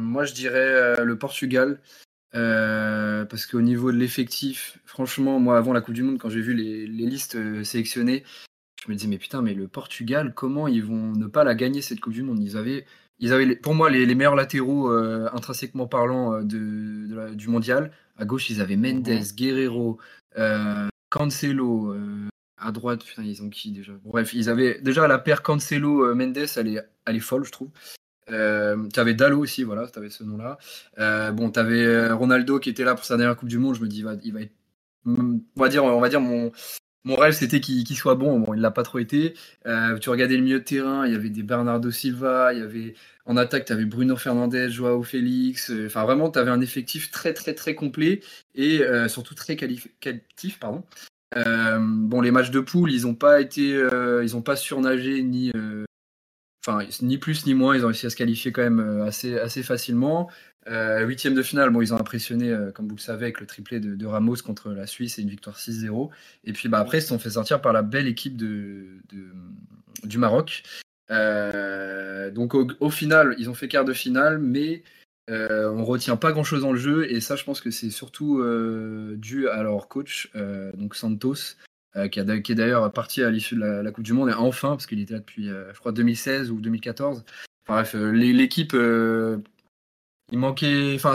Moi, je dirais le Portugal. parce qu'au niveau de l'effectif, franchement, moi, avant la Coupe du Monde, quand j'ai vu les, listes sélectionnées, je me disais, mais putain, mais le Portugal, comment ils vont ne pas la gagner cette Coupe du Monde? Ils avaient, ils avaient pour moi les, les meilleurs latéraux, euh, intrinsèquement parlant, euh, de, de la- du mondial. À gauche, ils avaient Mendes, Guerrero, euh, Cancelo. euh, à droite, putain, ils ont qui déjà? Bref, ils avaient déjà la paire Cancelo-Mendes, elle est, elle est folle, je trouve. Euh, tu avais Dallo aussi, voilà, tu avais ce nom-là. Euh, bon, tu avais Ronaldo qui était là pour sa dernière Coupe du Monde. Je me dis, il va, il va être. On va dire, on va dire mon, mon rêve, c'était qu'il soit bon. Bon, il l'a pas trop été. Euh, tu regardais le milieu de terrain, il y avait des Bernardo Silva, il y avait. En attaque, tu avais Bruno Fernandes, Joao Félix. euh, Enfin, vraiment, tu avais un effectif très, très, très complet et euh, surtout très qualitatif. Pardon. Bon, les matchs de poule, ils n'ont pas été, ils ont pas surnagé ni, enfin, ni plus ni moins. Ils ont réussi à se qualifier quand même euh, assez, facilement. Euh, huitième de finale, bon, ils ont impressionné, euh, comme vous le savez, avec le triplé de, Ramos contre la Suisse et une victoire 6-0. Et puis, bah, après, ils se sont fait sortir par la belle équipe de, du Maroc. Donc, au, final, ils ont fait quart de finale, mais euh, on retient pas grand chose dans le jeu et ça je pense que c'est surtout dû à leur coach donc Santos euh, qui, est d'ailleurs parti à l'issue de la, Coupe du Monde et enfin parce qu'il était là depuis euh, je crois 2016 ou 2014 enfin bref euh, l'é- l'équipe il manquait enfin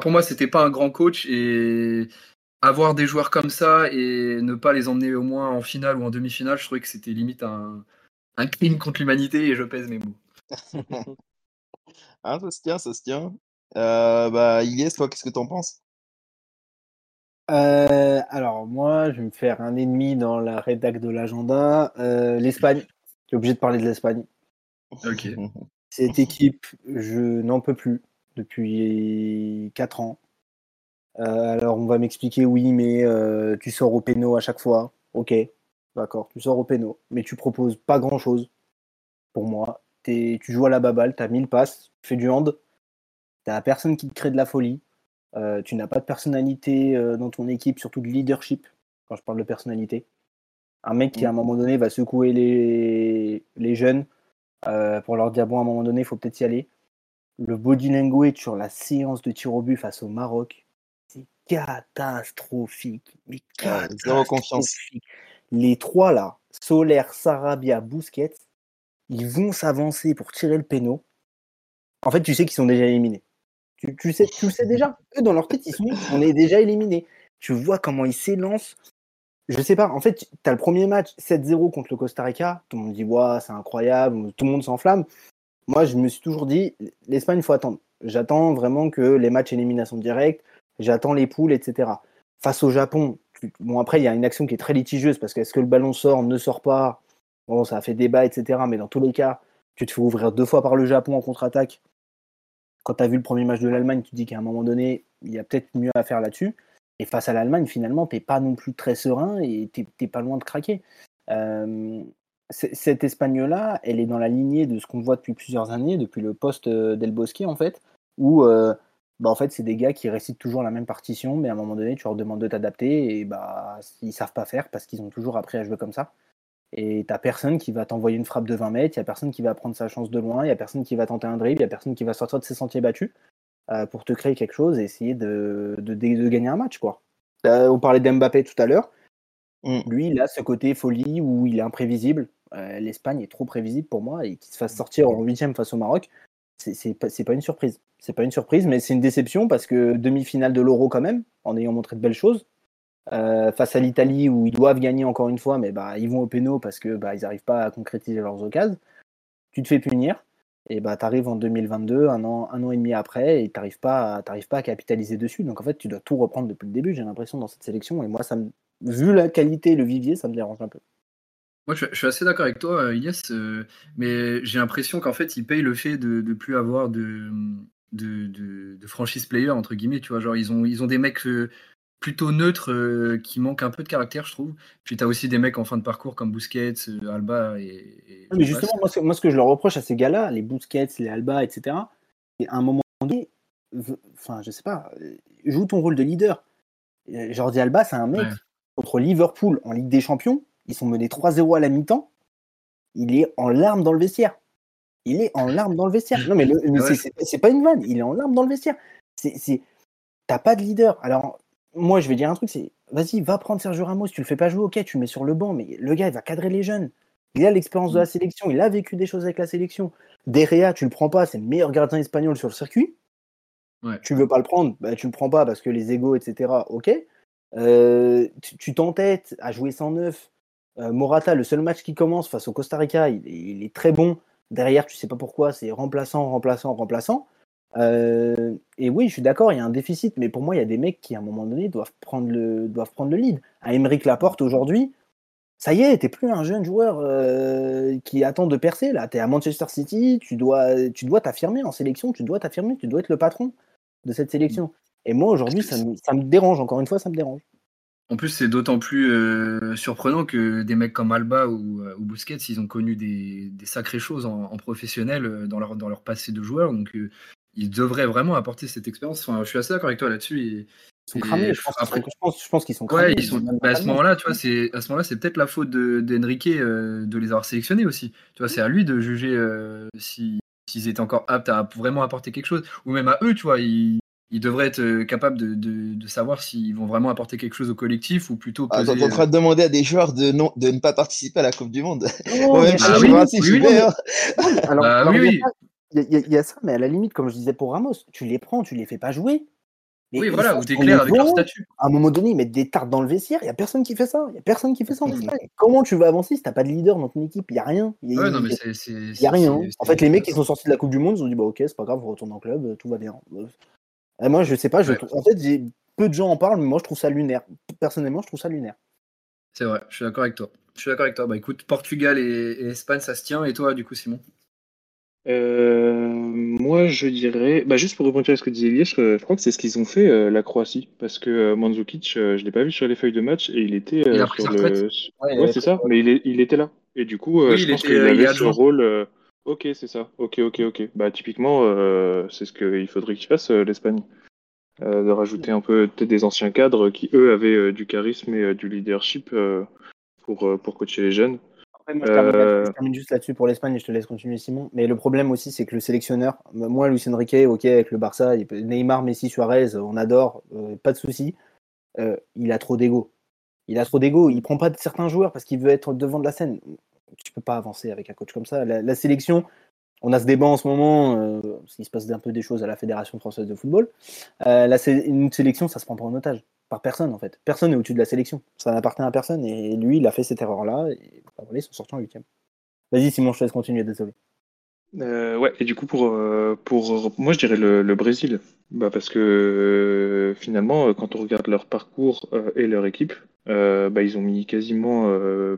pour moi c'était pas un grand coach et avoir des joueurs comme ça et ne pas les emmener au moins en finale ou en demi-finale je trouvais que c'était limite un, crime contre l'humanité et je pèse mes mots Ah, ça se tient, ça se tient. Bah, Ilyes, toi, qu'est-ce que t'en penses? Euh, alors, moi, je vais me faire un ennemi dans la rédac de l'agenda. Euh, L'Espagne. Tu es obligé de parler de l'Espagne. ok Cette équipe, je n'en peux plus depuis 4 ans. Euh, alors, on va m'expliquer, oui, mais euh, tu sors au péno à chaque fois. Ok, d'accord, tu sors au péno, mais tu proposes pas grand-chose. Pour moi, T'es- tu joues à la baballe, tu as 1000 passes, tu fais du hand, tu personne qui te crée de la folie. Euh, tu n'as pas de personnalité euh, dans ton équipe, surtout de leadership, quand je parle de personnalité. Un mec qui, à un moment donné, va secouer les, les jeunes euh, pour leur dire, bon, à un moment donné, il faut peut-être y aller. Le body language sur la séance de tir au but face au Maroc, c'est catastrophique. Mais confiance. catastrophique. Les trois là, Solaire, Sarabia, Busquets, ils vont s'avancer pour tirer le péno. En fait, tu sais qu'ils sont déjà éliminés. Tu, sais, tu le sais déjà. Eux, dans leur tête, ils on est déjà éliminés. Tu vois comment ils s'élancent. Je sais pas. En fait, tu as le premier match 7-0 contre le Costa Rica. Tout le monde dit, c'est incroyable. Tout le monde s'enflamme. Moi, je me suis toujours dit, l'Espagne, il faut attendre. J'attends vraiment que les matchs élimination directe, j'attends les poules, etc. Face au Japon, bon, après, il y a une action qui est très litigieuse parce que est-ce que le ballon sort, ne sort pas? Bon, ça a fait débat, etc. Mais dans tous les cas, tu te fais ouvrir deux fois par le Japon en contre-attaque. Quand tu as vu le premier match de l'Allemagne, tu te dis qu'à un moment donné, il y a peut-être mieux à faire là-dessus. Et face à l'Allemagne, finalement, t'es pas non plus très serein et t'es t'es pas loin de craquer. Euh, cette Espagne-là, elle est dans la lignée de ce qu'on voit depuis plusieurs années, depuis le poste d'El Bosque en fait, où bah, en fait c'est des gars qui récitent toujours la même partition, mais à un moment donné tu leur demandes de t'adapter et bah ils savent pas faire parce qu'ils ont toujours appris à jouer comme ça. Et t'as personne qui va t'envoyer une frappe de 20 mètres, il y a personne qui va prendre sa chance de loin, il y a personne qui va tenter un dribble, il y a personne qui va sortir de ses sentiers battus pour te créer quelque chose et essayer de, de, de gagner un match quoi. on parlait d'Mbappé tout à l'heure. Mm. Lui, il a ce côté folie où il est imprévisible. Euh, L'Espagne est trop prévisible pour moi et qu'il se fasse sortir en huitième face au Maroc, c'est pas, pas une surprise. C'est pas une surprise, mais c'est une déception parce que demi-finale de l'Euro quand même, en ayant montré de belles choses. Euh, face à l'Italie où ils doivent gagner encore une fois, mais bah, ils vont au péno parce que bah, n'arrivent pas à concrétiser leurs occasions. Tu te fais punir et bah, tu arrives en 2022, un an, un an et demi après, et tu n'arrives pas, pas à capitaliser dessus. Donc en fait, tu dois tout reprendre depuis le début, j'ai l'impression, dans cette sélection. Et moi, ça vu la qualité, le vivier, ça me dérange un peu. Moi, je, suis assez d'accord avec toi, euh, Ilyes, euh, mais j'ai l'impression qu'en fait, ils payent le fait de ne plus avoir de, de, de, franchise player, entre guillemets, tu vois. Genre, ils ont, ils ont des mecs plutôt neutres qui manquent un peu de caractère, je trouve. Puis, tu as aussi des mecs en fin de parcours comme Busquets, Alba et. mais justement, moi ce, moi, ce que je leur reproche à ces gars-là, les Busquets, les Alba, etc., c'est à un moment donné, enfin, je sais pas, joue ton rôle de leader. Jordi Alba, c'est un mec contre Liverpool en Ligue des Champions. Ils sont menés 3-0 à la mi-temps. Il est en larmes dans le vestiaire. Il est en larmes dans le vestiaire. Non, mais, c'est pas une vanne. Il est en larmes dans le vestiaire. T'as pas de leader. Alors, moi, je vais dire un truc c'est vas-y, va prendre Sergio Ramos. Tu le fais pas jouer, ok, tu le mets sur le banc, mais le gars, il va cadrer les jeunes. Il a l'expérience de la sélection. Il a vécu des choses avec la sélection. Derrea, tu le prends pas. C'est le meilleur gardien espagnol sur le circuit. Tu veux pas le prendre, bah, tu le prends pas parce que les égaux, etc. Ok. Euh, tu t'entêtes à jouer 109. Euh, Morata, le seul match qui commence face au Costa Rica, il, est très bon. Derrière, tu sais pas pourquoi, c'est remplaçant, remplaçant, remplaçant. Euh, et oui, je suis d'accord, il y a un déficit, mais pour moi, il y a des mecs qui, à un moment donné, doivent prendre le, doivent prendre le lead. À Emeric Laporte, aujourd'hui, ça y est, t'es plus un jeune joueur qui attend de percer. Là, t'es à Manchester City, tu dois, tu dois t'affirmer en sélection, tu dois t'affirmer, tu dois être le patron de cette sélection. Et moi, aujourd'hui, ça, me dérange. Encore une fois, ça me dérange. En plus, c'est d'autant plus euh, surprenant que des mecs comme Alba ou, euh, ou Busquets, ils ont connu des, sacrées choses en, professionnel euh, dans leur, dans leur passé de joueur. Donc, ils devraient vraiment apporter cette expérience. Enfin, je suis assez d'accord avec toi là-dessus. ils sont cramés. Je pense, qu'ils sont cramés. Bah, à ce moment-là, tu vois, c'est à ce moment-là, c'est peut-être la faute d'Enrique de, de, les avoir sélectionnés aussi. Tu vois, c'est à lui de juger si s'ils étaient encore aptes à vraiment apporter quelque chose, ou même à eux, tu vois, ils, ils devraient être euh, capables de, de, savoir s'ils vont vraiment apporter quelque chose au collectif ou plutôt. Ah. Ah, en train de demander à des joueurs de, non, de ne pas participer à la Coupe du Monde. Oh, ah, oui, oui, alors, bah, oui, il y, y, a ça, mais à la limite, comme je disais pour Ramos, tu les prends, tu les fais pas jouer. oui, voilà, ou t'es clair avec leur statut. À un moment donné, ils mettent des tartes dans le vestiaire, il n'y a personne qui fait ça. Il a personne qui fait ça en Espagne. Comment tu vas avancer si t'as pas de leader dans ton équipe? Il n'y a rien. Il n'y a, rien. En fait, les mecs qui sont sortis de la Coupe du Monde, ils ont dit bah, ok, c'est pas grave, on retourne en club, tout va bien. Moi, je sais pas. Je En fait, peu de gens en parlent, mais moi, je trouve ça lunaire. Personnellement, je trouve ça lunaire. C'est vrai, je suis d'accord avec toi. Je suis d'accord avec toi. Bah écoute, Portugal et, Espagne, ça se tient. Et toi, du coup, Simon? Euh, Moi, je dirais, bah, juste pour répondre à ce que disait Elias, je, crois que c'est ce qu'ils ont fait, euh, la Croatie. Parce que Mandzukic, je ne l'ai pas vu sur les feuilles de match et il était sur le. Ouais, c'est ça, mais il, il, était là. Et du coup, je pense qu'il avait ce rôle. Ok, c'est ça. Ok, ok, ok. Bah typiquement, euh, c'est ce qu'il faudrait qu'il fasse euh, l'Espagne, euh, de rajouter un peu peut-être des anciens cadres qui eux avaient du charisme et du leadership pour pour coacher les jeunes. Moi, je, termine, juste là-dessus pour l'Espagne et je te laisse continuer, Simon. Mais le problème aussi, c'est que le sélectionneur, moi, Luis Enrique, ok, avec le Barça, Neymar, Messi, Suarez, on adore, pas de souci. il a trop d'ego. Il a trop d'ego. Il prend pas de certains joueurs parce qu'il veut être devant de la scène tu peux pas avancer avec un coach comme ça. La, sélection, on a ce débat en ce moment, euh, parce qu'il se passe un peu des choses à la Fédération française de football. Euh, une sélection, ça se prend pas en otage. Par personne, en fait. Personne n'est au-dessus de la sélection. Ça n'appartient à personne. Et lui, il a fait cette erreur-là. Et bah, voilà, ils sont sortis en huitième. Vas-y, Simon, je te laisse continuer, désolé. Euh, ouais, et du coup, pour, euh, moi, je dirais le, Brésil. Bah, parce que euh, finalement, quand on regarde leur parcours et leur équipe, bah, ils ont mis quasiment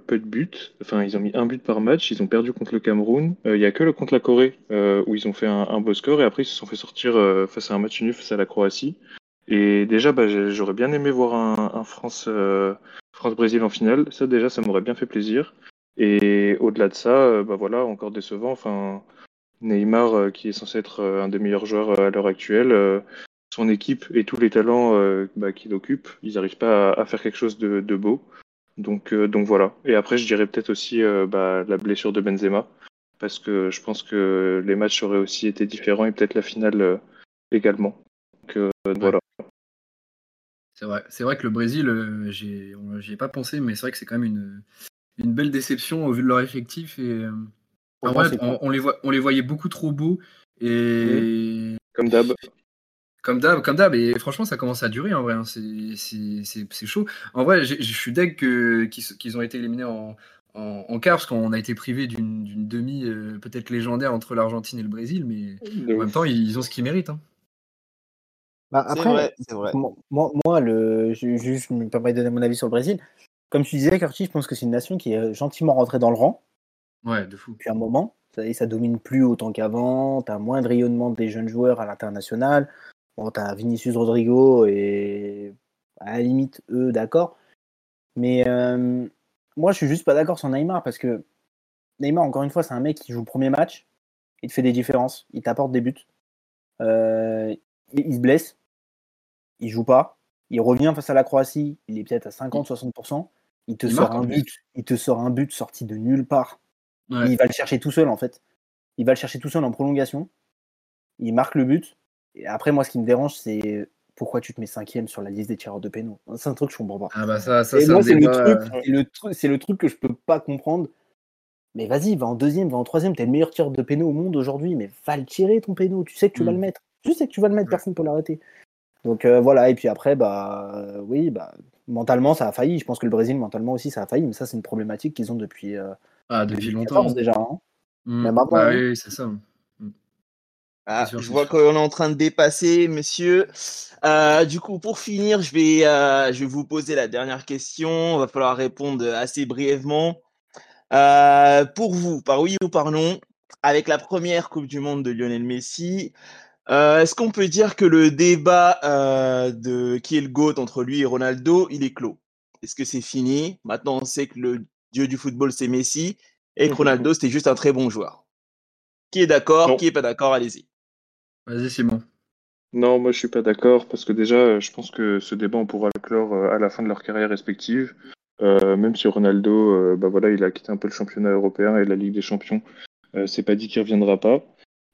peu de buts. Enfin, ils ont mis un but par match. Ils ont perdu contre le Cameroun. Il n'y a que le contre la Corée où ils ont fait un, beau score et après ils se sont fait sortir face à un match nul face à la Croatie. Et déjà, bah, j'aurais bien aimé voir un, un France, France-Brésil en finale. Ça, déjà, ça m'aurait bien fait plaisir. Et au-delà de ça, bah voilà, encore décevant. Enfin, Neymar, qui est censé être un des meilleurs joueurs à l'heure actuelle, son équipe et tous les talents bah, qu'il occupe, ils n'arrivent pas à, faire quelque chose de, beau. Donc, donc voilà. Et après, je dirais peut-être aussi bah, la blessure de Benzema, parce que je pense que les matchs auraient aussi été différents et peut-être la finale également. Voilà. C'est vrai, c'est vrai que le Brésil, euh, j'y ai pas pensé, mais c'est vrai que c'est quand même une, une belle déception au vu de leur effectif. Et, euh, on, les voit, on les voyait beaucoup trop beaux. Et... Comme d'hab. Comme d'hab, comme d'hab, et franchement, ça commence à durer en vrai. Hein. C'est chaud. En vrai, je suis deg qu'ils ont été éliminés en, en, quart, parce qu'on a été privé d'une demi euh, peut-être légendaire entre l'Argentine et le Brésil, mais en même temps, ils ont ce qu'ils méritent. Hein. Bah, après, Moi, le, je, je, me permets de donner mon avis sur le Brésil. Comme tu disais, Curtis, je pense que c'est une nation qui est gentiment rentrée dans le rang. Ouais, de fou. Depuis un moment. Ça, ça domine plus autant qu'avant. Tu as moins de rayonnement des jeunes joueurs à l'international. Bon, tu as Vinicius Rodrigo et à la limite, eux, d'accord. Mais euh, moi, je suis juste pas d'accord sur Neymar parce que Neymar, encore une fois, c'est un mec qui joue le premier match. Il te fait des différences. Il t'apporte des buts. Euh, il se blesse il joue pas, il revient face à la Croatie, il est peut-être à 50-60%, il te sort un but, il te sort un but sorti de nulle part. Il va le chercher tout seul en fait. Il va le chercher tout seul en prolongation. Il marque le but. Et après, moi, ce qui me dérange, c'est pourquoi tu te mets cinquième sur la liste des tireurs de pénaux. C'est un truc que je comprends pas. Ah bah ça, ça c'est le, truc, c'est le, truc que je peux pas comprendre. Mais vas-y, va en deuxième, va en troisième. T'es le meilleur tireur de pénaux au monde aujourd'hui, mais va le tirer ton pénaux. Tu sais que tu vas hmm. le mettre. Tu sais que tu vas le mettre, personne ne peut l'arrêter. Donc euh, voilà, et puis après, bah euh, oui, bah, mentalement ça a failli. Je pense que le Brésil, mentalement aussi, ça a failli, mais ça, c'est une problématique qu'ils ont depuis, euh, ah, depuis, longtemps déjà. Hein. Mmh. Bah, hein. oui, c'est ça. Mmh. Ah, je vois qu'on est en train de dépasser, monsieur. du coup, pour finir, je vais, je vais vous poser la dernière question. Il va falloir répondre assez brièvement. pour vous, par oui ou par non, avec la première Coupe du Monde de Lionel Messi, euh, est-ce qu'on peut dire que le débat euh, de qui est le GOAT entre lui et Ronaldo, il est clos? Est-ce que c'est fini? Maintenant, on sait que le dieu du football, c'est Messi et que Ronaldo, c'était juste un très bon joueur. Qui est d'accord Qui est pas d'accord Allez-y. Vas-y, Simon. Non, moi je suis pas d'accord parce que déjà, je pense que ce débat, on pourra le clore euh, à la fin de leur carrière respective. même si Ronaldo, bah voilà, il a quitté un peu le championnat européen et la Ligue des Champions, c'est pas dit qu'il reviendra pas.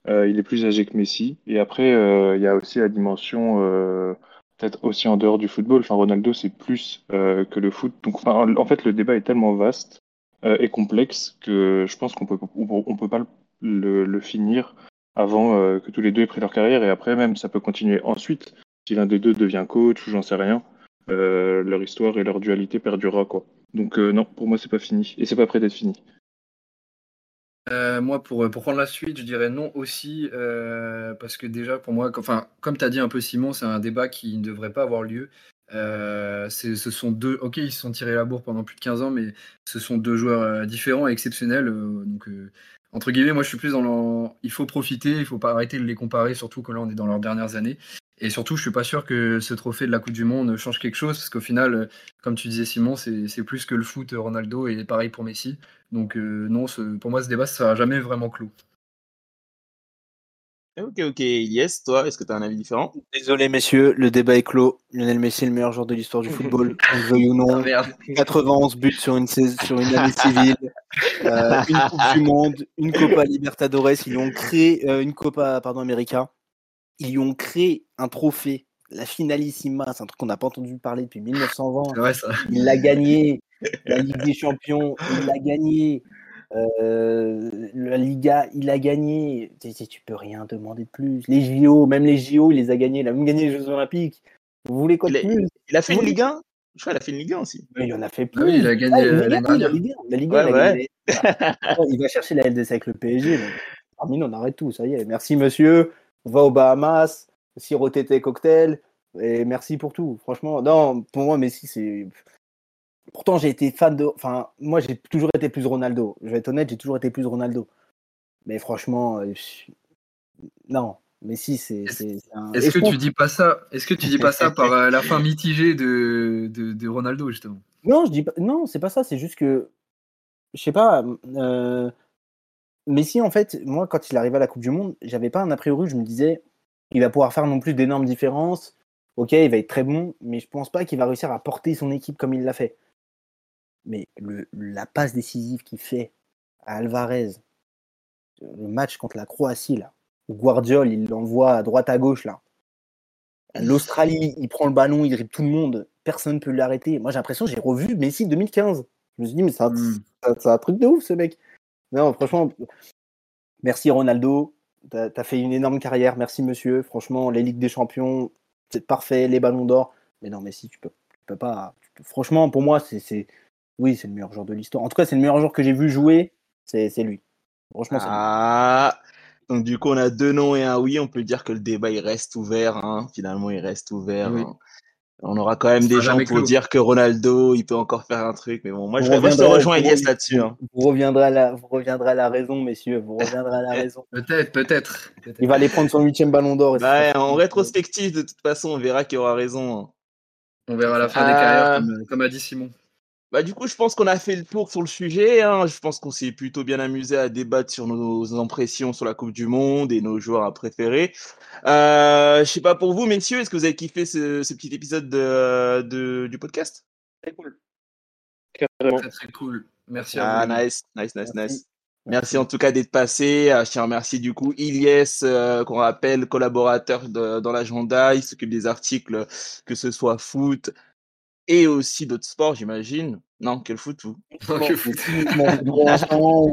Euh, il est plus âgé que Messi. Et après, euh, il y a aussi la dimension, euh, peut-être aussi en dehors du football. Enfin, Ronaldo, c'est plus que le foot. Donc, en fait, le débat est tellement vaste et complexe que je pense qu'on peut, on peut pas le, finir avant que tous les deux aient pris leur carrière. Et après, même, ça peut continuer ensuite. Si l'un des deux devient coach ou j'en sais rien, leur histoire et leur dualité perdurera, quoi. Donc, non, pour moi, c'est pas fini. Et c'est pas prêt d'être fini. Euh, moi, pour, pour prendre la suite, je dirais non aussi, euh, parce que déjà, pour moi, enfin, comme tu as dit un peu, Simon, c'est un débat qui ne devrait pas avoir lieu. Euh, ce sont deux. Ok, ils se sont tirés la bourre pendant plus de 15 ans, mais ce sont deux joueurs différents et exceptionnels. donc, entre guillemets, moi, je suis plus dans le. Il faut profiter, il faut pas arrêter de les comparer, surtout que là, on est dans leurs dernières années. Et surtout, je suis pas sûr que ce trophée de la Coupe du Monde change quelque chose, parce qu'au final, comme tu disais Simon, c'est plus que le foot Ronaldo et pareil pour Messi. Donc euh, non, pour moi, ce débat, ça sera jamais vraiment clos. Ok, ok. Yes, toi, est-ce que tu as un avis différent? Désolé, messieurs, le débat est clos. Lionel Messi est le meilleur joueur de l'histoire du football, ou non. 91 buts sur une, sur une année civile, euh, une Coupe du Monde, une Copa Libertadores. Ils ont créé euh, une Copa pardon, América ils ont créé un trophée, la Finalissima, c'est un truc qu'on n'a pas entendu parler depuis 1920. Il l'a gagné, la Ligue des Champions, il l'a gagné. Euh, la Liga, il a gagné. Tu, tu, peux rien demander de plus. Les JO, même les JO, il les a gagnés. Il a même gagné les Jeux Olympiques. Vous voulez quoi de plus? Il a fait une Ligue 1 Je crois qu'il a fait une Ligue 1 aussi. il en a fait plus. Ah oui, il a gagné la, Ligue 1. La Ligue 1, il va chercher la LDC avec le PSG. Parmi on arrête tout. Ça y est. Merci, monsieur va aux Bahamas, siroter tes cocktails, et merci pour tout. Franchement, non, pour moi, Messi, c'est. Pourtant, j'ai été fan de. Enfin, moi, j'ai toujours été plus Ronaldo. Je vais être honnête, j'ai toujours été plus Ronaldo. Mais franchement, euh, non. Messi, c'est. Est-ce que tu dis pas ça Est-ce que tu dis pas ça par euh, la fin mitigée de, de, Ronaldo justement? Non, je dis pas. Non, c'est pas ça. C'est juste que je sais pas. euh, Messi, en fait, moi, quand il arrivait à la Coupe du Monde, j'avais pas un a priori. Je me disais, il va pouvoir faire non plus d'énormes différences. Ok, il va être très bon, mais je pense pas qu'il va réussir à porter son équipe comme il l'a fait. Mais le, la passe décisive qu'il fait à Alvarez, le match contre la Croatie, là, où Guardiol, il l'envoie à droite à gauche, là. L'Australie, il prend le ballon, il dribble tout le monde, personne ne peut l'arrêter. Moi, j'ai l'impression j'ai revu Messi 2015. Je me suis dit, mais c'est un, c'est un truc de ouf, ce mec. Non, franchement, merci Ronaldo. T'as as fait une énorme carrière. Merci, monsieur. Franchement, les Ligues des Champions, c'est parfait. Les ballons d'or. Mais non, Messi, tu peux, tu peux pas. tu peux- Franchement, pour moi, c'est. c'est- Oui, c'est le meilleur joueur de l'histoire. En tout cas, c'est le meilleur joueur que j'ai vu jouer. C'est lui. Franchement, c'est lui. Ah, donc du coup, on a deux noms et un oui. On peut dire que le débat, il reste ouvert. hein. Finalement, il reste ouvert. Oui. hein. On aura quand même des gens pour dire que Ronaldo, il peut encore faire un truc. Mais bon, moi, Vous je, moi, je te rejoins vous Elias là-dessus. hein. Vous reviendrez, à la, vous reviendrez à la raison, messieurs. Vous reviendrez à la raison. Peut-être, peut-être. Il va aller prendre son huitième ballon d'or. Bah, en rétrospective, de toute façon, on verra qui aura raison. hein. On verra la fin des Euh, carrières, comme, comme a dit Simon. Bah, du coup, je pense qu'on a fait le tour sur le sujet. hein. Je pense qu'on s'est plutôt bien amusé à débattre sur nos impressions sur la Coupe du Monde et nos joueurs à préférer. Euh, je sais pas pour vous, messieurs, est-ce que vous avez kiffé ce, ce petit épisode de, de- du podcast? Très cool. Carrément. Très très cool. Merci Ah, à vous. nice, nice, nice, Merci. nice. Merci en tout cas d'être passé. Euh, Je tiens à remercier du coup Ilyes, euh, qu'on rappelle collaborateur de- dans l'agenda. Il s'occupe des articles, que ce soit foot et aussi d'autres sports, j'imagine. Non, quel foot, vous? Oh, que l'instant, on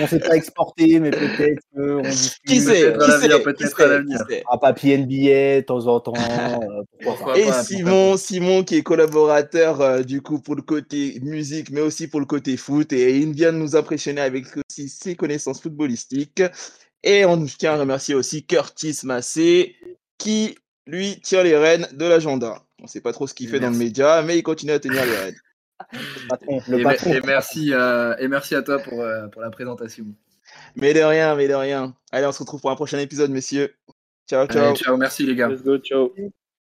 ne s'est pas exporté, mais peut-être qu'on discute. Qui sait? Peut-être à Qui l'avenir, sait? Sait? Sait? Un papier NBA de temps en temps. euh, pourquoi Pourquoi pas. Et pas, Simon, Simon qui est collaborateur euh, du coup pour le côté musique, mais aussi pour le côté foot, et il vient de nous impressionner avec aussi ses connaissances footballistiques. Et on tient à remercier aussi Curtis Massé, qui lui tient les rênes de l'agenda. On sait pas trop ce qu'il fait dans le média, mais il continue à tenir les rênes. Le patron. Le Et, patron. et merci à, et merci à toi pour, euh, pour la présentation. Mais de rien, mais de rien. Allez, on se retrouve pour un prochain épisode, messieurs. Ciao, ciao. Allez, ciao, merci les gars. Let's go, ciao.